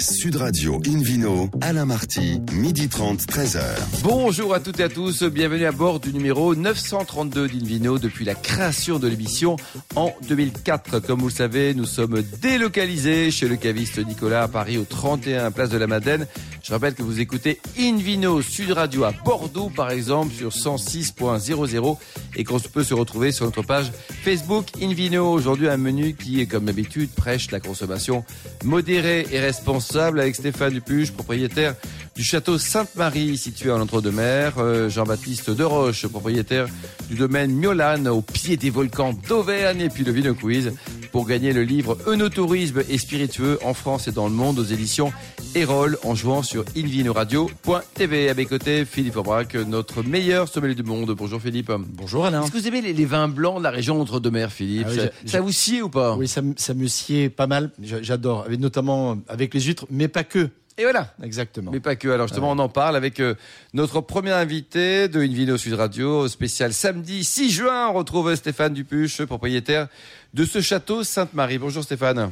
Sud Radio Invino, Alain Marty, midi 30, 13h. Bonjour à toutes et à tous, bienvenue à bord du numéro 932 d'Invino depuis la création de l'émission en 2004. Comme vous le savez, nous sommes délocalisés chez le caviste Nicolas à Paris au 31 Place de la Madeleine. Je rappelle que vous écoutez Invino Sud Radio à Bordeaux par exemple sur 106.00 et qu'on peut se retrouver sur notre page Facebook Invino. Aujourd'hui un menu qui comme d'habitude prêche la consommation modérée et responsable avec Stéphane Dupuche, propriétaire du château Sainte-Marie situé en Entre-deux-Mers, euh, Jean-Baptiste Deroche, propriétaire du domaine Miolane au pied des volcans d'Auvergne et puis le Vino Quiz pour gagner le livre Eunotourisme et spiritueux en France et dans le monde aux éditions Erol en jouant sur invinoradio.tv. À mes côtés, Philippe Aubrac, notre meilleur sommelier du monde. Bonjour Philippe. Bonjour Alain. Est-ce que vous aimez les, les vins blancs de la région Entre-deux-Mers, Philippe? Ah oui, ça, vous sied ou pas? Oui, ça, me- ça me sied pas mal. J'a- J'adore, notamment avec les huîtres, mais pas que. Et voilà Exactement. Mais pas que. Alors justement, on en parle avec euh, notre premier invité de Invino Sud Radio, spécial samedi 6 juin. On retrouve Stéphane Dupuche, propriétaire de ce château Sainte-Marie. Bonjour Stéphane.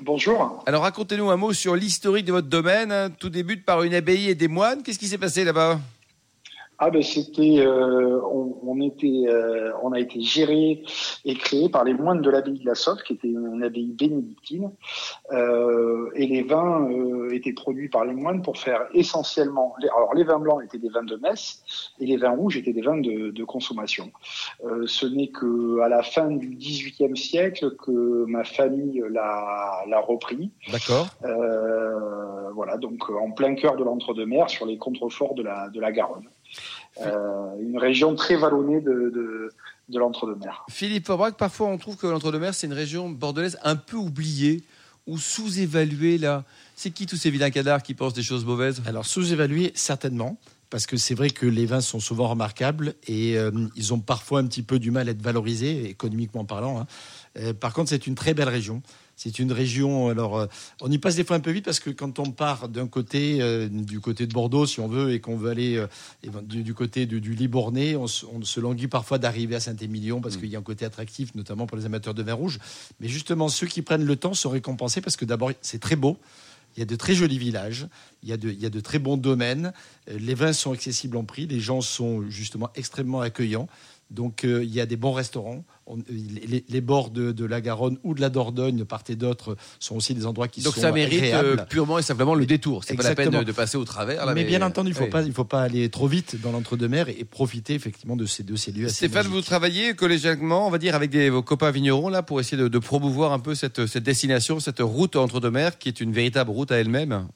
Bonjour. Alors racontez-nous un mot sur l'historique de votre domaine. Tout débute par une abbaye et des moines. Qu'est-ce qui s'est passé là-bas? Ah ben c'était, euh, on, on était, euh, on a été géré et créé par les moines de l'abbaye de la Sotte, qui était une abbaye bénédictine, euh, et les vins euh, étaient produits par les moines pour faire essentiellement, les, alors les vins blancs étaient des vins de messe et les vins rouges étaient des vins de, de consommation. Euh, ce n'est que à la fin du XVIIIe siècle que ma famille l'a, l'a repris. D'accord. Euh, voilà, donc en plein cœur de l'entre-deux-mers, sur les contreforts de la, de la Garonne. Euh, une région très vallonnée de, de, de l'entre-deux-mers. Philippe Aubrac, parfois on trouve que l'Entre-deux-Mers, c'est une région bordelaise un peu oubliée ou sous-évaluée là. C'est qui tous ces vilains cadavres qui pensent des choses mauvaises? Alors sous-évalué, certainement. Parce que c'est vrai que les vins sont souvent remarquables et euh, ils ont parfois un petit peu du mal à être valorisés, économiquement parlant. hein. Euh, par contre, c'est une très belle région. C'est une région. Alors, euh, on y passe des fois un peu vite parce que quand on part d'un côté, euh, du côté de Bordeaux, si on veut, et qu'on veut aller euh, du, du côté du, du Libournais, on, se- on se languit parfois d'arriver à Saint-Émilion parce qu'il y a un côté attractif, notamment pour les amateurs de vin rouge. Mais justement, ceux qui prennent le temps sont récompensés parce que d'abord, c'est très beau. Il y a de très jolis villages, il y a de, il y a de très bons domaines, les vins sont accessibles en prix, les gens sont justement extrêmement accueillants. Donc euh, il y a des bons restaurants. On- euh, les, les bords de, de la Garonne ou de la Dordogne, de part et d'autre, sont aussi des endroits qui Donc sont ça mérite euh, agréables. purement et simplement le détour. C'est pas la peine de, de passer au travers. là, mais bien entendu, il ne faut, oui. pas- il faut pas aller trop vite dans l'entre-deux-mers et, et profiter effectivement de ces, de ces lieux assez Stéphane, vous travaillez collégialement, on va dire, avec des, vos copains vignerons là pour essayer de, de promouvoir un peu cette, cette destination, cette route entre deux mers qui est une véritable route à elle-même?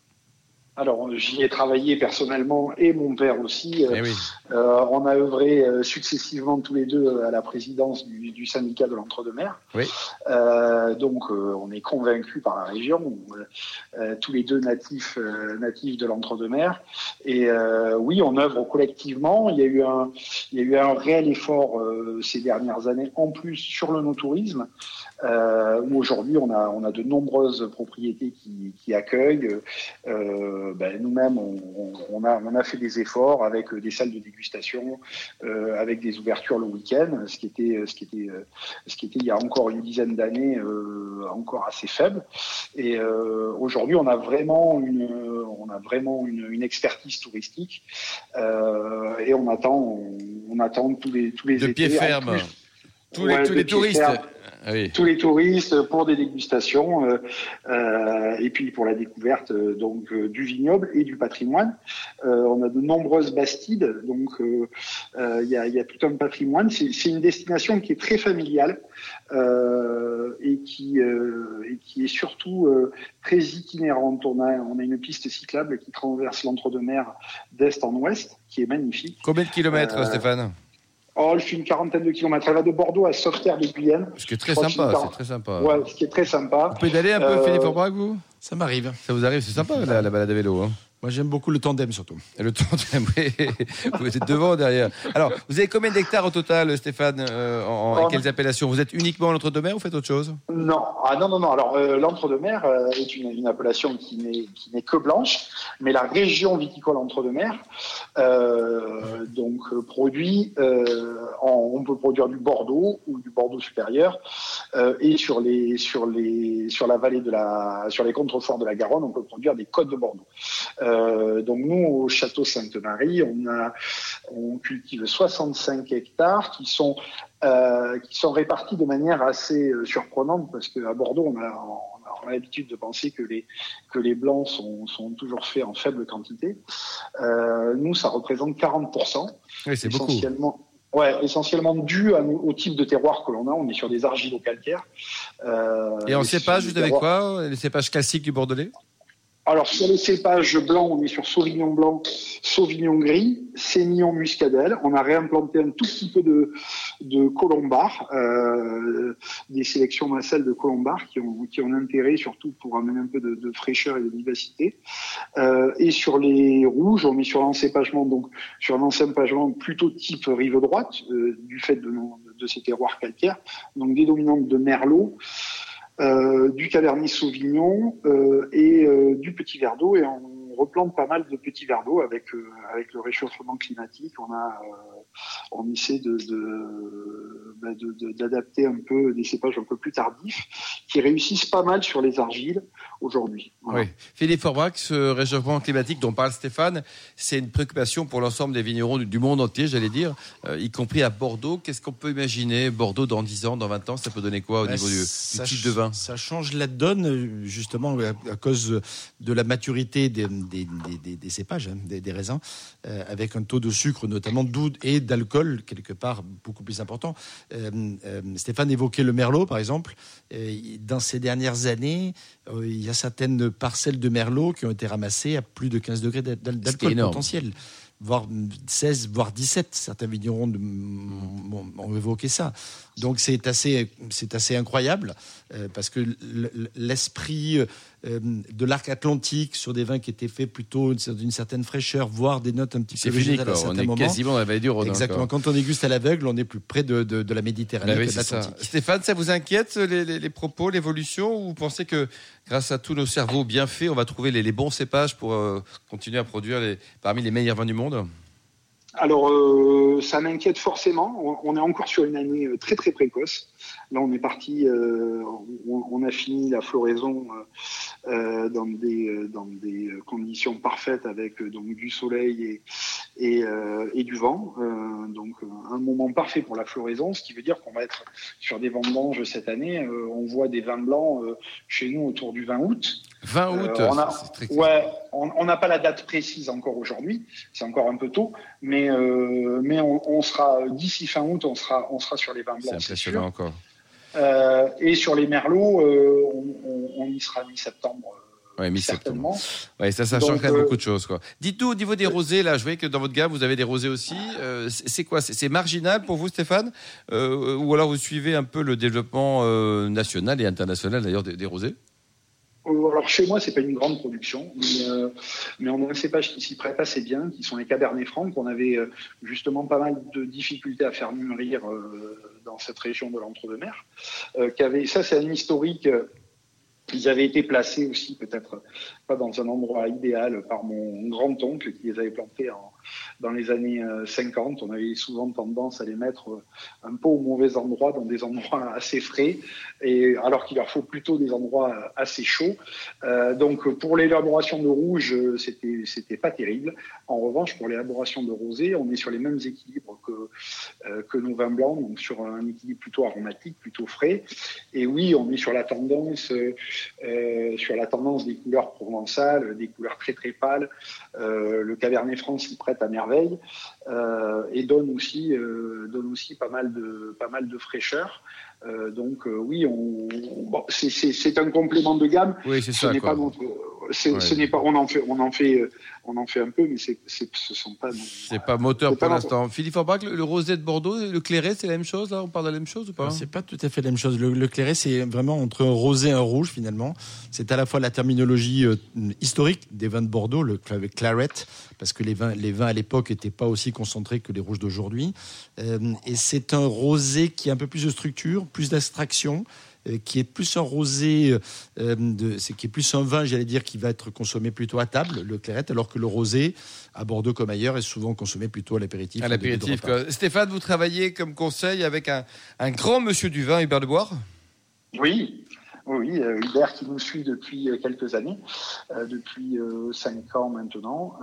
Alors, j'y ai travaillé personnellement et mon père aussi. Eh oui. Euh, on a œuvré euh, successivement tous les deux à la présidence du, du syndicat de l'Entre-deux-Mers. Oui. Euh, donc, on est convaincus par la région, tous les deux natifs, natifs de l'Entre-deux-Mers. Et oui, on œuvre collectivement. Il y a eu un, il y a eu un réel effort ces dernières années, en plus sur le no-tourisme, où aujourd'hui on a, on a de nombreuses propriétés qui, qui accueillent. Ben, nous-mêmes, on, on- a, on a fait des efforts avec des salles de dégustation, euh, avec des ouvertures le week-end, ce qui était, ce qui était, euh, ce qui était il y a encore une dizaine d'années euh, encore assez faible. Et euh, aujourd'hui, on a vraiment une, on a vraiment une, une expertise touristique et on attend, on, on attend tous les tous les De étés. pied ferme. Tous les, Ouais, tous les touristes. ferme. Ah oui. tous les touristes pour des dégustations euh, euh, et puis pour la découverte euh, donc euh, du vignoble et du patrimoine. Euh, on a de nombreuses bastides, donc euh, euh, il y, a, il y a tout un patrimoine. C'est c'est une destination qui est très familiale euh, et qui euh, et qui est surtout euh, très itinérante. On a on a une piste cyclable qui traverse l'entre-deux-mers d'est en ouest, qui est magnifique. Combien de kilomètres, Euh, Stéphane? Oh, elle fait une quarantaine de kilomètres. Elle va de Bordeaux à Sauveterre de Guyenne. Ce qui est très Je sympa, c'est c'est très sympa. Ouais, ce qui est très sympa. Vous pédalez un peu, Euh, Philippe Aubrac, vous? Ça m'arrive. Ça vous arrive, c'est sympa la, la balade à vélo. hein. Moi, j'aime beaucoup le tandem surtout. Le tandem, oui. Vous êtes devant, derrière. Alors, vous avez combien d'hectares au total, Stéphane euh, en, Quelles appellations? Vous êtes uniquement l'entre-deux-mer ou faites autre chose? Non, ah, non, non, non. Alors, euh, l'entre-deux-mer euh, est une, appellation qui n'est que blanche, mais la région viticole entre-deux-mer, donc, produit, on peut produire du Bordeaux ou du Bordeaux supérieur, et sur les, sur les, sur la vallée de la, sur les contreforts de la Garonne, on peut produire des côtes de Bordeaux. Euh, donc nous, au château Sainte-Marie, on, a, on cultive 65 hectares qui sont, euh, qui sont répartis de manière assez euh, surprenante parce qu'à Bordeaux, on a, on a l'habitude de penser que les, que les blancs sont, sont toujours faits en faible quantité. Euh, nous, ça représente 40%. Oui, c'est beaucoup. Ouais, essentiellement dû au type de terroir que l'on a. On est sur des argilo-calcaires. Euh, Et en cépage, vous avez quoi? Les cépages classiques du Bordelais? Alors sur les cépages blancs, on est sur Sauvignon blanc, Sauvignon gris, Sémillon muscadelle. On a réimplanté un tout petit peu de, colombard, euh, des sélections nacelles de colombard qui ont, qui intérêt surtout pour amener un peu de, fraîcheur et de vivacité. Euh, et sur les rouges, on est sur l'encépagement, donc sur un encépagement plutôt type rive droite, euh, du fait de, de ces terroirs calcaires, donc des dominantes de merlot. Euh, du Cabernet Sauvignon euh, et euh, du petit d'eau et on replante pas mal de petits verres d'eau avec avec le réchauffement climatique. On a on essaie de, bah, d'adapter un peu des cépages un peu plus tardifs qui réussissent pas mal sur les argiles aujourd'hui. Oui. Philippe Forbrac, ce réchauffement climatique dont parle Stéphane, c'est une préoccupation pour l'ensemble des vignerons du monde entier, j'allais dire, euh, y compris à Bordeaux. Qu'est-ce qu'on peut imaginer Bordeaux dans 10 ans, dans 20 ans, ça peut donner quoi au bah, niveau du, type de vin? Ça change la donne, justement, à cause de la maturité des, des, cépages, hein, des, raisins, euh, avec un taux de sucre notamment et d'alcool quelque part beaucoup plus important. Euh, euh, Stéphane évoquait le merlot, par exemple. Dans ces dernières années, il y a certaines parcelles de merlot qui ont été ramassées à plus de 15 degrés d'alcool potentiel voire 16, voire 17. Certains vignerons ont évoqué ça. Donc c'est assez, c'est assez incroyable euh, parce que l'esprit de l'arc atlantique sur des vins qui étaient faits plutôt d'une certaine fraîcheur, voire des notes un petit peu végétales à certains on est quasiment à la du Rhône. Exactement. Quand on déguste à l'aveugle, on est plus près de, de, la Méditerranée bah que de l'Atlantique. Stéphane, ça vous inquiète les, les, propos, l'évolution, ou vous pensez que grâce à tous nos cerveaux bien faits, on va trouver les, bons cépages pour euh, continuer à produire les, parmi les meilleurs vins du monde? Alors, euh, ça m'inquiète forcément. On, est encore sur une année euh, très très précoce. Là, on est parti, euh, on, a fini la floraison dans des dans des conditions parfaites avec donc du soleil et et, du vent. donc, un moment parfait pour la floraison, ce qui veut dire qu'on va être sur des vendanges cette année. on voit des vins blancs chez nous autour du 20 août. 20 août. on a, ouais, on n'a pas la date précise encore aujourd'hui. C'est encore un peu tôt, mais mais, euh, mais on, sera d'ici fin août, on sera, on sera sur les vins blancs. C'est impressionnant encore. Euh, et sur les merlots, euh, on, y sera mi-septembre. Oui, mi-septembre. Ouais, ça, ça change beaucoup de choses. Dites-nous, au niveau des rosés, là, je vois que dans votre gamme, vous avez des rosés aussi. c'est quoi? C'est marginal pour vous, Stéphane? Ou alors vous suivez un peu le développement national et international, d'ailleurs, des rosés? Euh, alors chez moi, c'est pas une grande production, mais, euh, mais on a un cépage qui s'y prête assez bien, qui sont les Cabernet Francs, qu'on avait euh, justement pas mal de difficultés à faire mûrir dans cette région de l'entre-deux-mer. ça, c'est un historique ils avaient été placés aussi, peut-être pas dans un endroit idéal, par mon grand-oncle qui les avait plantés en, dans les années 50. On avait souvent tendance à les mettre un peu au mauvais endroit, dans des endroits assez frais, et alors qu'il leur faut plutôt des endroits assez chauds. Euh, donc pour l'élaboration de rouge, c'était c'était pas terrible. En revanche, pour l'élaboration de rosé, on est sur les mêmes équilibres que euh, que nos vins blancs, donc sur un équilibre plutôt aromatique, plutôt frais. Et oui, on est sur la tendance euh, sur la tendance des couleurs provençales, des couleurs très très pâles. Euh, le Cabernet Franc s'y prête à merveille euh, et donne aussi donne aussi pas mal de pas mal de fraîcheur. donc oui, on, c'est un complément de gamme. Oui, c'est ça. Pas ce n'est pas, on en fait, on en fait, euh, on en fait un peu, mais c'est, ce sont pas. C'est pas moteur pour l'instant. Philippe Forbach, le, rosé de Bordeaux, le clairet, c'est la même chose là? On parle de la même chose ou pas? C'est pas tout à fait la même chose. Le, clairet, c'est vraiment entre un rosé et un rouge finalement. C'est à la fois la terminologie euh, historique des vins de Bordeaux, le claret, parce que les vins, les vins à l'époque n'étaient pas aussi concentrés que les rouges d'aujourd'hui. Euh, et c'est un rosé qui a un peu plus de structure, plus d'abstraction. Euh, qui est plus un rosé, euh, de, c'est qui est plus un vin, j'allais dire, qui va être consommé plutôt à table, le claret, alors que le rosé, à Bordeaux comme ailleurs, est souvent consommé plutôt à l'apéritif. À l'apéritif. Stéphane, vous travaillez comme conseil avec un, un grand monsieur du vin, Hubert de Boire Oui, oui, euh, Hubert qui nous suit depuis euh, quelques années, euh, depuis cinq ans maintenant,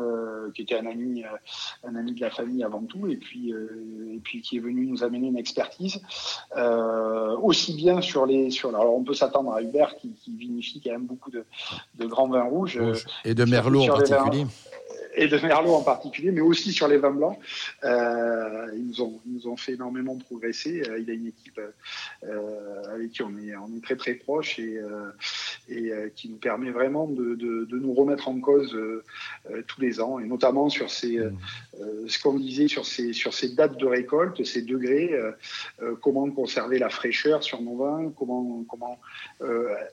qui était un ami, un ami de la famille avant tout, et puis, et puis qui est venu nous amener une expertise, aussi bien sur les, sur. Alors on peut s'attendre à Hubert qui, qui, vinifie quand même beaucoup de, de grands vins rouges et de merlot en particulier et de Merlot en particulier, mais aussi sur les vins blancs. Euh, ils, nous ont, ils nous ont fait énormément progresser. Euh, il a une équipe euh, avec qui on est, on est très très proche et, euh, et euh, qui nous permet vraiment de, de, de nous remettre en cause tous les ans, et notamment sur ces, mmh. Ce qu'on disait sur ces, sur ces dates de récolte, ces degrés, comment conserver la fraîcheur sur nos vins, comment, comment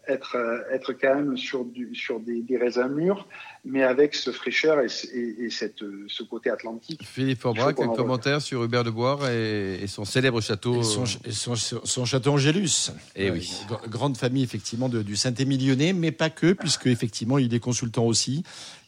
être, être quand même sur, du, sur des, des raisins mûrs, mais avec ce fraîcheur et, et, cette, ce côté atlantique. Philippe Forbrac, un commentaire sur Hubert de Boire et, son célèbre château. Son, son, son, château Angélus. Et eh oui. grande famille, effectivement, de, du Saint-Émilionnais, mais pas que, puisque, effectivement, il est consultant aussi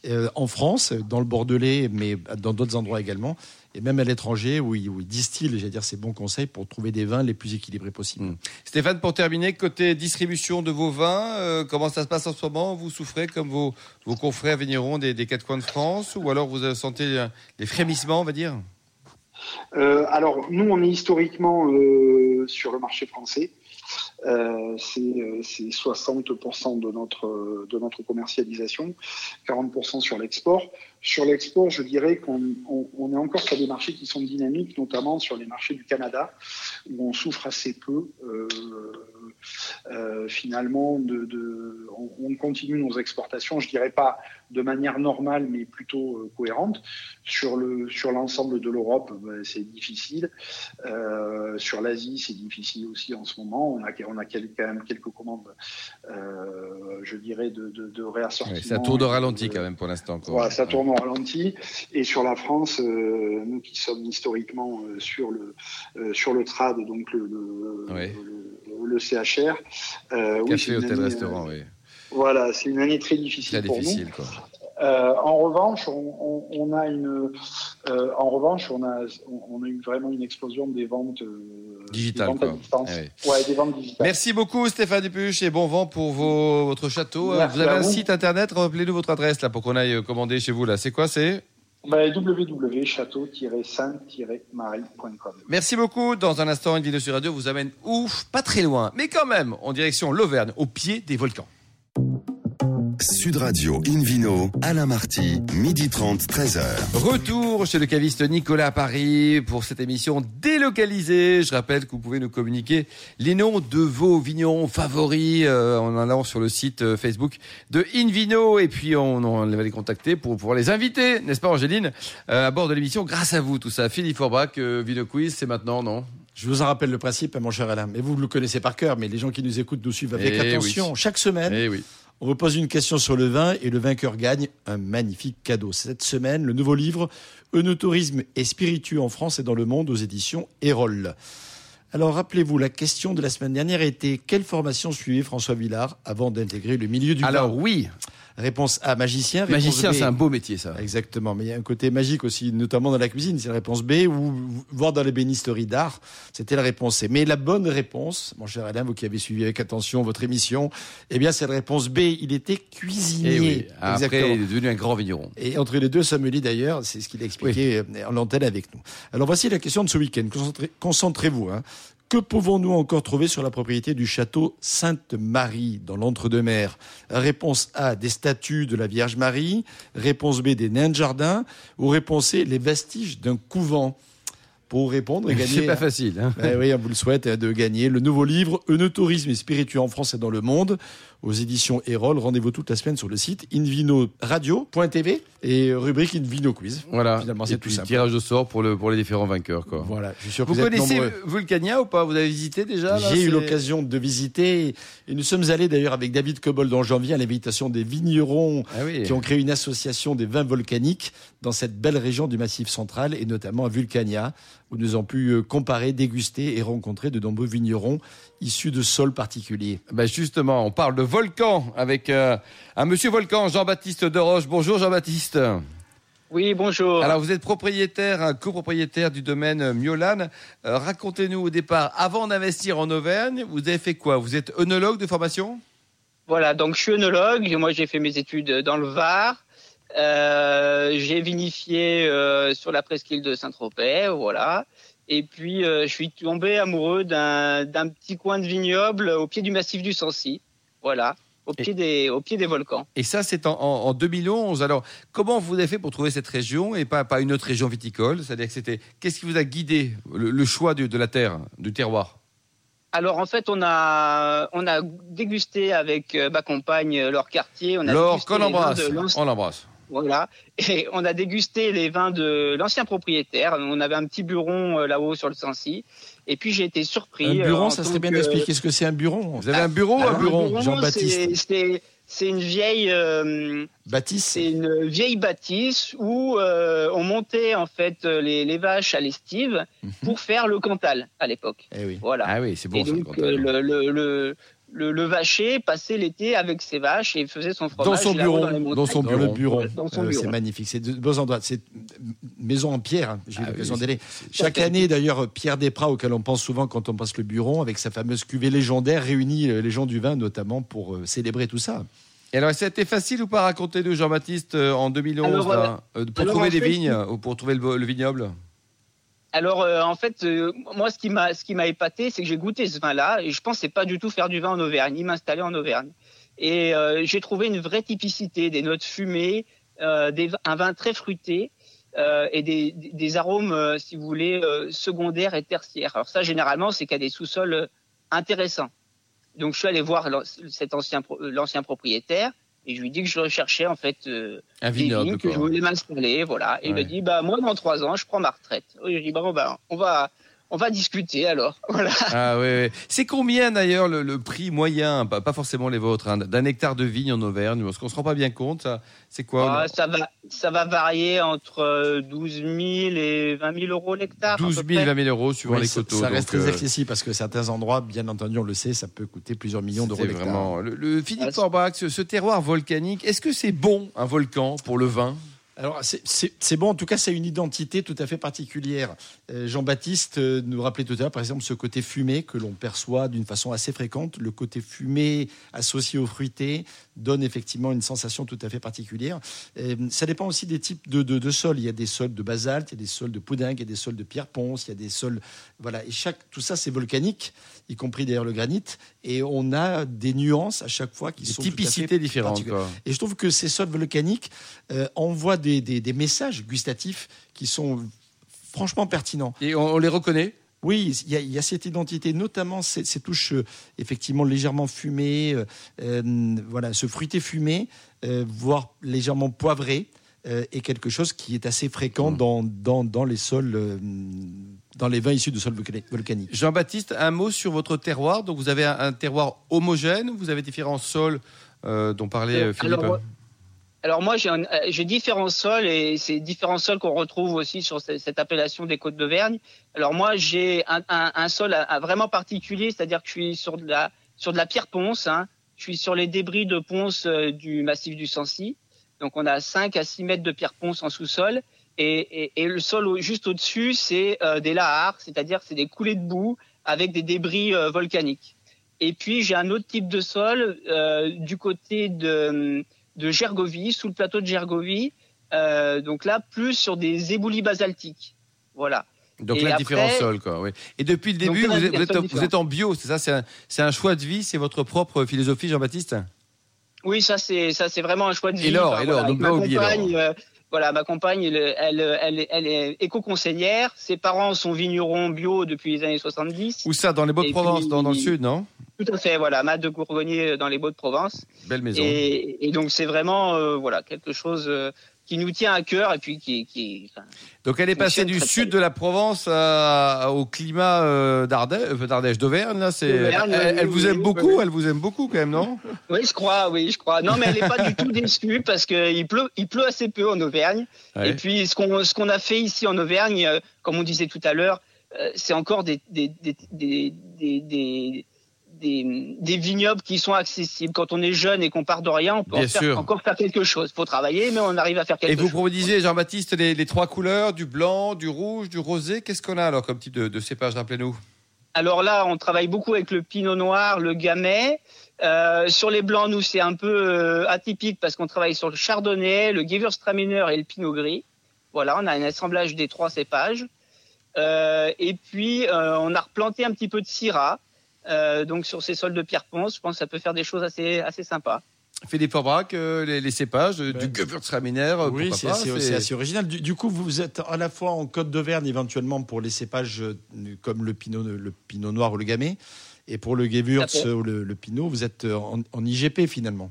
euh, en France, dans le Bordelais, mais dans d'autres endroits également et même à l'étranger où il, où il distille, j'allais dire, ses bons conseils pour trouver des vins les plus équilibrés possibles. Hmm. Stéphane, pour terminer, côté distribution de vos vins, euh, comment ça se passe en ce moment? Vous souffrez comme vos, vos confrères vignerons des, des, quatre coins de France ou alors vous sentez des frémissements, on va dire? Euh, Alors, nous, on est historiquement euh, sur le marché français. Euh, c'est 60% de notre, de notre commercialisation, 40% sur l'export. Sur l'export, je dirais qu'on on, est encore sur des marchés qui sont dynamiques, notamment sur les marchés du Canada, où on souffre assez peu. Euh, euh, finalement, de, de on, on, continue nos exportations, je dirais pas de manière normale, mais plutôt euh, cohérente. Sur le sur l'ensemble de l'Europe, ben, c'est difficile. Sur l'Asie, c'est difficile aussi en ce moment. On a on a quand même quelques commandes, je dirais, de, de, de réassortiment. ça tourne au ralenti quand même pour l'instant. Voilà, ça tourne ralenti. Et sur la France, euh, nous qui sommes historiquement euh, sur le sur le trad, donc le, le, le, le CHR. Café, hôtel, restaurant, oui. Voilà, c'est une année très difficile pour nous. Euh, en revanche, on, on, a une, euh, en revanche, on a, on a eu vraiment une explosion des ventes euh, digitales. Ouais, des ventes digitales. Merci beaucoup, Stéphane Dupuche, et bon vent pour vos, votre château. Euh, vous avez un site internet, rappelez-nous votre adresse là pour qu'on aille commander chez vous là. C'est quoi, c'est? Bah, www.château-saint-marie.com. Merci beaucoup. Dans un instant, une vidéo sur radio vous amène ouf, pas très loin, mais quand même en direction l'Auvergne, au pied des volcans. Sud Radio Invino, Alain Marty, midi 30, 13h. Retour chez le caviste Nicolas à Paris pour cette émission délocalisée. Je rappelle que vous pouvez nous communiquer les noms de vos vignerons favoris euh, en allant sur le site euh, Facebook de Invino et puis on, on, va les contacter pour pouvoir les inviter, n'est-ce pas Angéline, euh, à bord de l'émission grâce à vous tout ça. Philippe Forbach, Vino Quiz, c'est maintenant, non? Je vous en rappelle le principe, mon cher Alain. Mais vous le connaissez par cœur, mais les gens qui nous écoutent nous suivent avec eh attention. Chaque semaine, eh oui. On vous pose une question sur le vin et le vainqueur gagne un magnifique cadeau. Cette semaine, le nouveau livre Eunotourisme et spiritueux en France et dans le monde aux éditions Erol. Alors rappelez-vous, la question de la semaine dernière était quelle formation suivait François Villard avant d'intégrer le milieu du vin Alors oui, Réponse A, magicien. magicien, c'est un beau métier, ça. Exactement. Mais il y a un côté magique aussi, notamment dans la cuisine. C'est la réponse B. Ou voir dans les bénisteries d'art, c'était la réponse C. Mais la bonne réponse, mon cher Alain, vous qui avez suivi avec attention votre émission, eh bien, c'est la réponse B. Il était cuisinier. Et eh oui. Après, il est devenu un grand vigneron. Et entre les deux sommeliers, d'ailleurs, c'est ce qu'il a expliqué oui. en l'antenne avec nous. Alors, voici la question de ce week-end. Concentrez-vous. Hein. Que pouvons-nous encore trouver sur la propriété du château Sainte-Marie dans l'Entre-deux-Mers? Réponse A, des statues de la Vierge Marie. Réponse B, des nains de jardin. Ou réponse C, les vestiges d'un couvent. pour répondre et gagner. C'est pas facile. Hein. Eh oui, on vous le souhaite de gagner le nouveau livre Eunotourisme et spirituel en France et dans le monde aux éditions Erol. Rendez-vous toute la semaine sur le site invinoradio.tv et rubrique Invino Quiz. Voilà. Finalement, c'est tout simple. tirage au sort pour, le, pour les différents vainqueurs. Quoi. Voilà, je suis sûr que Vous vous êtes connaissez. Vulcania ou pas? Vous avez visité déjà J'ai eu l'occasion de visiter et nous sommes allés d'ailleurs avec David Cobold en janvier à l'invitation des vignerons Ah oui. qui ont créé une association des vins volcaniques dans cette belle région du Massif central et notamment à Vulcania où nous avons pu euh, comparer, déguster et rencontrer de nombreux vignerons issus de sols particuliers. Ben justement, on parle de volcan avec euh, un monsieur volcan, Jean-Baptiste Deroche. Bonjour Jean-Baptiste. Oui, bonjour. Alors vous êtes propriétaire, un copropriétaire du domaine Miolan. Euh, Racontez-nous au départ, avant d'investir en Auvergne, vous avez fait quoi? Vous êtes œnologue de formation? Voilà, donc je suis œnologue. Moi, j'ai fait mes études dans le Var. Euh, j'ai vinifié euh, sur la presqu'île de Saint-Tropez, voilà. Et puis, euh, je suis tombé amoureux d'un d'un petit coin de vignoble au pied du massif du Sancy, voilà, au pied des au pied des volcans. Et ça, c'est en, en- en 2011. Alors, comment vous avez fait pour trouver cette région et pas, pas une autre région viticole? C'est-à-dire que c'était. Qu'est-ce qui vous a guidé le, le choix de, de la terre, du terroir? Alors en fait, on a on a dégusté avec euh, ma compagne Laure Cartier. On a Laure, qu'on embrasse. On l'embrasse. Voilà. Et on a dégusté les vins de l'ancien propriétaire. On avait un petit buron euh, là-haut sur le Sancy. Et puis j'ai été surpris. Un euh, buron, en ça serait bien que- d'expliquer ce que c'est un buron. Vous avez un bureau ou Alors, un bureau Jean-Baptiste. c'est- une vieille euh, Baptiste, c'est une vieille bâtisse où euh, on montait en fait les, les vaches à l'estive Mhm. pour faire le Cantal à l'époque. eh oui. Voilà. Ah oui, c'est bon et ça. donc euh, le, le, le, le, le vacher passait l'été avec ses vaches et faisait son Dans fromage son là-haut bureau, dans son Dans bureau. le bureau, Dans son Euh, bureau. c'est magnifique. C'est de beaux endroits. C'est une maison en pierre. hein. J'ai Ah l'occasion oui, d'aller. Chaque année, d'ailleurs, Pierre Desprats, auquel on pense souvent quand on passe le bureau, avec sa fameuse cuvée légendaire, réunit euh, les gens du vin, notamment pour euh, célébrer tout ça. Et alors, ça a été facile ou pas Racontez-nous, Jean-Baptiste, euh, en 2011, Alors, là, euh, pour alors, trouver en des fait, vignes ou pour trouver le, le vignoble? Alors euh, en fait, euh, moi ce qui m'a ce qui m'a épaté, c'est que j'ai goûté ce vin-là et je pensais pas du tout faire du vin en Auvergne, ni m'installer en Auvergne. Et euh, j'ai trouvé une vraie typicité, des notes fumées, euh, des, un vin très fruité euh, et des, des- arômes, euh, si vous voulez, secondaires et tertiaires. Alors ça, généralement, c'est qu'il y a des sous-sols intéressants. Donc je suis allé voir l'an- cet ancien pro- euh, l'ancien propriétaire et je lui ai dit que je recherchais en fait euh, Un des vignes que quoi. je voulais m'installer, voilà. Et il m'a dit, bah moi dans trois ans, je prends ma retraite. Et je dis, bon ben, on va, on va discuter alors, voilà. Ah oui, oui. C'est combien d'ailleurs le, le prix moyen, pas, pas forcément les vôtres, hein, d'un hectare de vigne en Auvergne? Parce qu'on se rend pas bien compte, ça, c'est quoi Ah, ça va, ça va varier entre euh, 12 000 et 20 000 euros l'hectare. à 12 peu 000, près. 20 000 euros suivant Oui, les coteaux. ça reste donc, très euh, accessible parce que certains endroits, bien entendu, on le sait, ça peut coûter plusieurs millions d'euros C'est l'hectare. vraiment le, le Philippe Ah, c'est- Forbach, ce, ce terroir volcanique. Est-ce que c'est bon un volcan pour le vin? Alors, c'est- bon, en tout cas, c'est une identité tout à fait particulière. Euh, Jean-Baptiste euh, nous rappelait tout à l'heure, par exemple, ce côté fumé que l'on perçoit d'une façon assez fréquente. Le côté fumé associé au fruité donne effectivement une sensation tout à fait particulière. Euh, ça dépend aussi des types de, de, de sols. Il y a des sols de basalte, il y a des sols de poudingue, il y a des sols de pierre ponce, il y a des sols. Voilà. Et chaque, tout ça, c'est volcanique, y compris d'ailleurs le granit. Et on a des nuances à chaque fois qui Des sont tout à fait typicités différentes. quoi. Et je trouve que ces sols volcaniques envoient des, des- des messages gustatifs qui sont franchement pertinents. Et on, on les reconnaît? Oui, il y, a- il y a cette identité, notamment ces, ces touches euh, effectivement légèrement fumées, euh, euh, voilà, ce fruité fumé, euh, voire légèrement poivré, euh, est quelque chose qui est assez fréquent Mm. dans, dans, dans les sols, euh, dans les vins issus de sols volcani- volcaniques. Jean-Baptiste, un mot sur votre terroir. Donc vous avez un, un terroir homogène, vous avez différents sols euh, dont parlait euh, Philippe. Alors, Alors moi, euh, j'ai différents sols et c'est différents sols qu'on retrouve aussi sur ce- cette appellation des Côtes d'Auvergne. Alors moi, j'ai un, un- un sol vraiment particulier, c'est-à-dire que je suis sur de la sur de la pierre ponce. hein. Je suis sur les débris de ponce euh, du massif du Sancy. Donc on a 5 à 6 mètres de pierre ponce en sous-sol. Et, et- et le sol juste au-dessus, c'est euh, des lahars, c'est-à-dire c'est des coulées de boue avec des débris euh, volcaniques. Et puis j'ai un autre type de sol euh, du côté de de Gergovie, sous le plateau de Gergovie. Euh, donc là, plus sur des éboulis basaltiques. Voilà. Donc Et là, après- différents sols, quoi. Oui. Et depuis le début, vous êtes, vous êtes- vous en bio, c'est ça? C'est un, un choix de vie, c'est votre propre philosophie, Jean-Baptiste? Oui, ça c'est ça c'est vraiment un choix de vie. Et l'or, Enfin, et l'or, voilà, donc pas oublier voilà, ma compagne, elle, elle, elle, est éco-conseillère. Ses parents sont vignerons bio depuis les années 70. Où ça Dans les Beaux-de-Provence, dans, le sud, non? Tout à fait, voilà, Mat de Gourgonier dans les Beaux-de-Provence. Belle maison. Et, donc c'est vraiment, euh, voilà, quelque chose euh, qui nous tient à cœur et puis qui. qui Donc elle est passée du sud de la Provence au climat euh, d'Ardèche, d'Ardèche, d'Auvergne. Là, c'est. Elle, vous aime beaucoup. Elle vous aime beaucoup quand même, non? Oui, je crois. Oui, je crois. Non, mais elle n'est pas du tout déçue parce qu'il pleut, il pleut assez peu en Auvergne. Et puis ce qu'on ce qu'on a fait ici en Auvergne, euh, comme on disait tout à l'heure, euh, c'est encore des, des, des, des des, vignobles qui sont accessibles. Quand on est jeune et qu'on part de rien, on peut faire, encore faire quelque chose. Il faut travailler, mais on arrive à faire quelque chose. Et vous produisez, Jean-Baptiste, les, trois couleurs, du blanc, du rouge, du rosé. Qu'est-ce qu'on a alors comme type de, cépage Rappelez-nous? Alors là, on travaille beaucoup avec le pinot noir, le gamay. Euh, sur les blancs, nous, c'est un peu euh, atypique parce qu'on travaille sur le chardonnay, le gewürztraminer et le pinot gris. Voilà, on a un assemblage des trois cépages. Euh, et puis, on a replanté un petit peu de syrah. Euh, donc sur ces sols de pierre ponce, je pense que ça peut faire des choses assez, assez sympas. Philippe Forbrac, euh, les, les, cépages du Gewürztraminer, euh, oui, c'est assez, assez, original. Du, coup, vous êtes à la fois en Côte d'Auvergne éventuellement pour les cépages comme le pinot, le pinot noir ou le gamay, et pour le Gewürz ou le, pinot, vous êtes en, IGP finalement.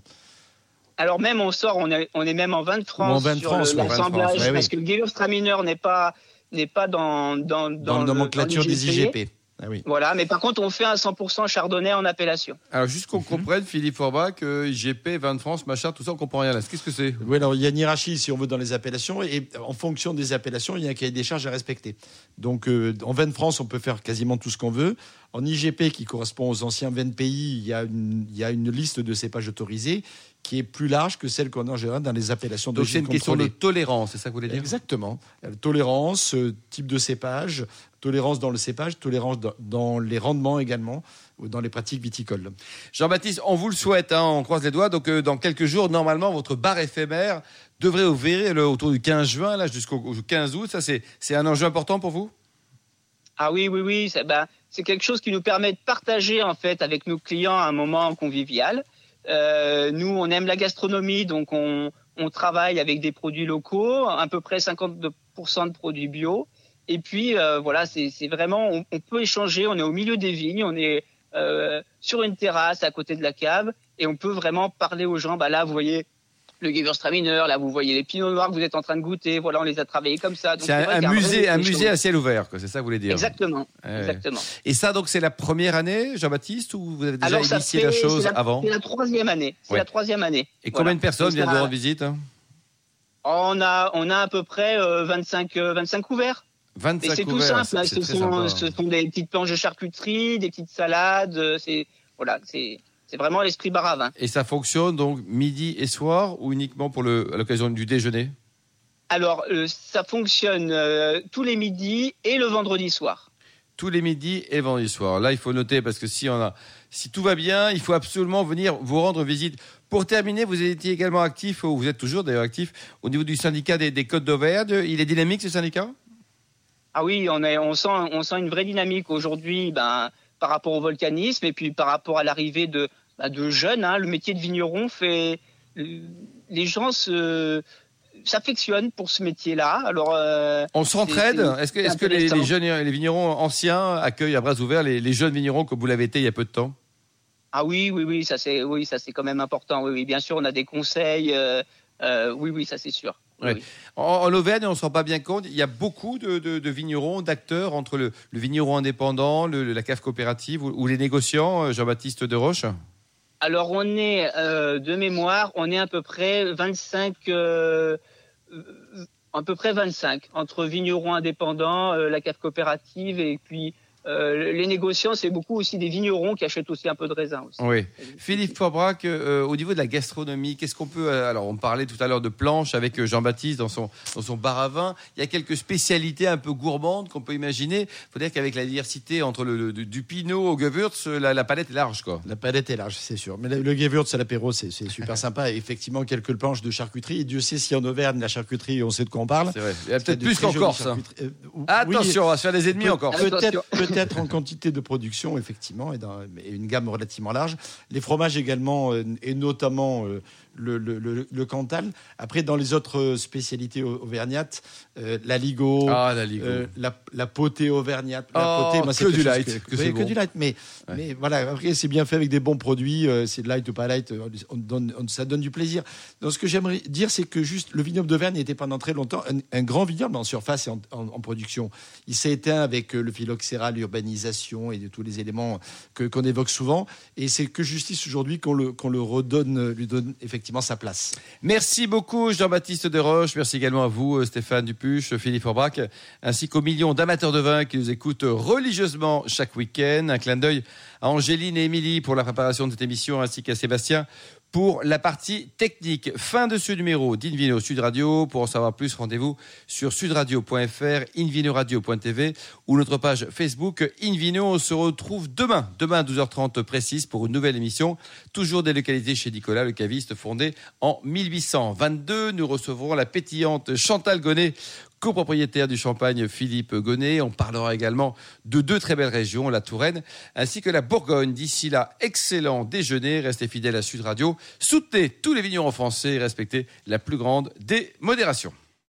Alors même on sort, on est, on est même en 20 France en 20 sur l'assemblage, parce que le Gewürztraminer n'est pas n'est pas dans dans, dans, dans, la nomenclature des IGP. Ah voilà, mais par contre, on fait un 100% chardonnay en appellation. Alors, juste qu'on comprenne, Philippe Forbach, que IGP, Vin de France, machin, tout ça, on comprend rien là. Qu'est-ce que c'est? Oui, alors il y a une hiérarchie, si on veut, dans les appellations, et en fonction des appellations, il y a un cahier des charges à respecter. Donc, euh, en Vin de France, on peut faire quasiment tout ce qu'on veut. En IGP, qui correspond aux anciens vins de pays, il y, a une, il y a une liste de cépages autorisés qui est plus large que celle qu'on a en général dans les appellations Donc c'est une question de tolérance, c'est ça que vous voulez dire? Exactement. Tolérance, euh, type de cépage, tolérance dans le cépage, tolérance dans les rendements également, ou dans les pratiques viticoles. Jean-Baptiste, on vous le souhaite, hein, on croise les doigts. Donc euh, dans quelques jours, normalement, votre bar éphémère devrait ouvrir autour du 15 juin, là jusqu'au 15 août. Ça, c'est un enjeu important pour vous? Ah oui, oui, oui. Ben, c'est quelque chose qui nous permet de partager en fait avec nos clients un moment convivial. Euh, nous, on aime la gastronomie, donc on, travaille avec des produits locaux, à peu près 52% de produits bio. Et puis euh, voilà, c'est vraiment, on, peut échanger. On est au milieu des vignes, on est euh, sur une terrasse à côté de la cave, et on peut vraiment parler aux gens. Bah là, vous voyez, le Gewürztraminer, là vous voyez les pinots noirs que vous êtes en train de goûter, voilà on les a travaillés comme ça. C'est un, musée, un musée à ciel ouvert, c'est ça que vous voulez dire Exactement, exactement. Et ça donc c'est la première année, Jean-Baptiste, ou vous avez déjà initié la chose avant C'est la troisième année, c'est la troisième année. Et combien de personnes viennent vous rendre visite hein on a, on a à peu près 25, euh, 25 euh, couverts. 25 c'est tout simple, hein. ce, sont, ce sont des petites planches de charcuterie, des petites salades, euh, c'est voilà, c'est c'est vraiment l'esprit baravin. Et ça fonctionne donc midi et soir ou uniquement pour le, à l'occasion du déjeuner? Alors, euh, ça fonctionne euh, tous les midis et le vendredi soir. Tous les midis et vendredi soir. Là, il faut noter parce que si, on a, si tout va bien, il faut absolument venir vous rendre visite. Pour terminer, vous étiez également actif, ou vous êtes toujours d'ailleurs actif, au niveau du syndicat des, des Côtes d'Auvergne. Il est dynamique ce syndicat? Ah oui, on, est, on, sent, on sent une vraie dynamique aujourd'hui. Ben, par rapport au volcanisme et puis par rapport à l'arrivée de, bah, de jeunes. Hein. Le métier de vigneron fait. Les gens se s'affectionnent pour ce métier-là. Alors, euh, on s'entraide. Est-ce que, est que les, jeunes, les vignerons anciens accueillent à bras ouverts les, jeunes vignerons comme vous l'avez été il y a peu de temps? Ah oui, oui, oui, ça c'est, oui, ça c'est quand même important. Oui, oui, bien sûr, on a des conseils. Euh, euh, oui, oui, ça c'est sûr. En, Auvergne, on ne se rend pas bien compte, il y a beaucoup de, vignerons, d'acteurs entre le, vigneron indépendant, la cave coopérative ou, les négociants, euh, Jean-Baptiste de Roche Alors, on est, euh, de mémoire, on est à peu près 25, euh, à peu près 25, entre vignerons indépendants, la cave coopérative et puis euh, les négociants, c'est beaucoup aussi des vignerons qui achètent aussi un peu de raisin. Aussi. Oui. Philippe Forbrac, euh, au niveau de la gastronomie, qu'est-ce qu'on peut. Euh, alors, on parlait tout à l'heure de planches avec Jean-Baptiste dans son, dans son bar à vin. Il y a quelques spécialités un peu gourmandes qu'on peut imaginer. Il faut dire qu'avec la diversité entre le, du pinot au Gewürz, la, palette est large. Quoi. La palette est large, c'est sûr. Mais le, Gewürz à l'apéro, c'est super sympa. Et effectivement, quelques planches de charcuterie. Et Dieu sait si en Auvergne, la charcuterie, on sait de quoi on parle. C'est vrai. Il y a peut-être plus qu'en Corse. Hein. Attention, on va se faire des ennemis encore. Peut-être peut-être en quantité de production, effectivement, et, une gamme relativement large. Les fromages également, euh, et notamment euh, le, le, Cantal. Après, dans les autres spécialités auvergnates, la Ligo, ah, la, Ligo. la, potée auvergnate. La potée, moi, que du light. Que, que, du light. Mais, mais voilà, après, c'est bien fait avec des bons produits. c'est light ou pas light, on donne, ça donne du plaisir. Donc, ce que j'aimerais dire, c'est que juste le vignoble d'Auvergne était pendant très longtemps un, grand vignoble en surface et en, production. Il s'est éteint avec le phylloxéra, l'urbanisation et de tous les éléments que, qu'on évoque souvent. Et c'est que justice aujourd'hui qu'on le, qu'on le redonne, lui donne effectivement Merci beaucoup Jean-Baptiste Desroches. Merci également à vous euh, Stéphane Dupuche, Philippe Forbach, ainsi qu'aux millions d'amateurs de vin qui nous écoutent religieusement chaque week-end. Un clin d'œil à Angéline et Émilie pour la préparation de cette émission, ainsi qu'à Sébastien pour la partie technique. Fin de ce numéro d'Invino Sud Radio. Pour en savoir plus, rendez-vous sur sudradio.fr, invinoradio.tv ou notre page Facebook Invino. On se retrouve demain, demain à 12h30 précise pour une nouvelle émission. Toujours des localités chez Nicolas, le caviste fondé en 1822. Nous recevrons la pétillante Chantal Gonnet copropriétaire du champagne Philippe Gonnet. On parlera également de deux très belles régions, la Touraine ainsi que la Bourgogne. D'ici là, excellent déjeuner. Restez fidèles à Sud Radio. Soutenez tous les vignerons français et respectez la plus grande des modérations.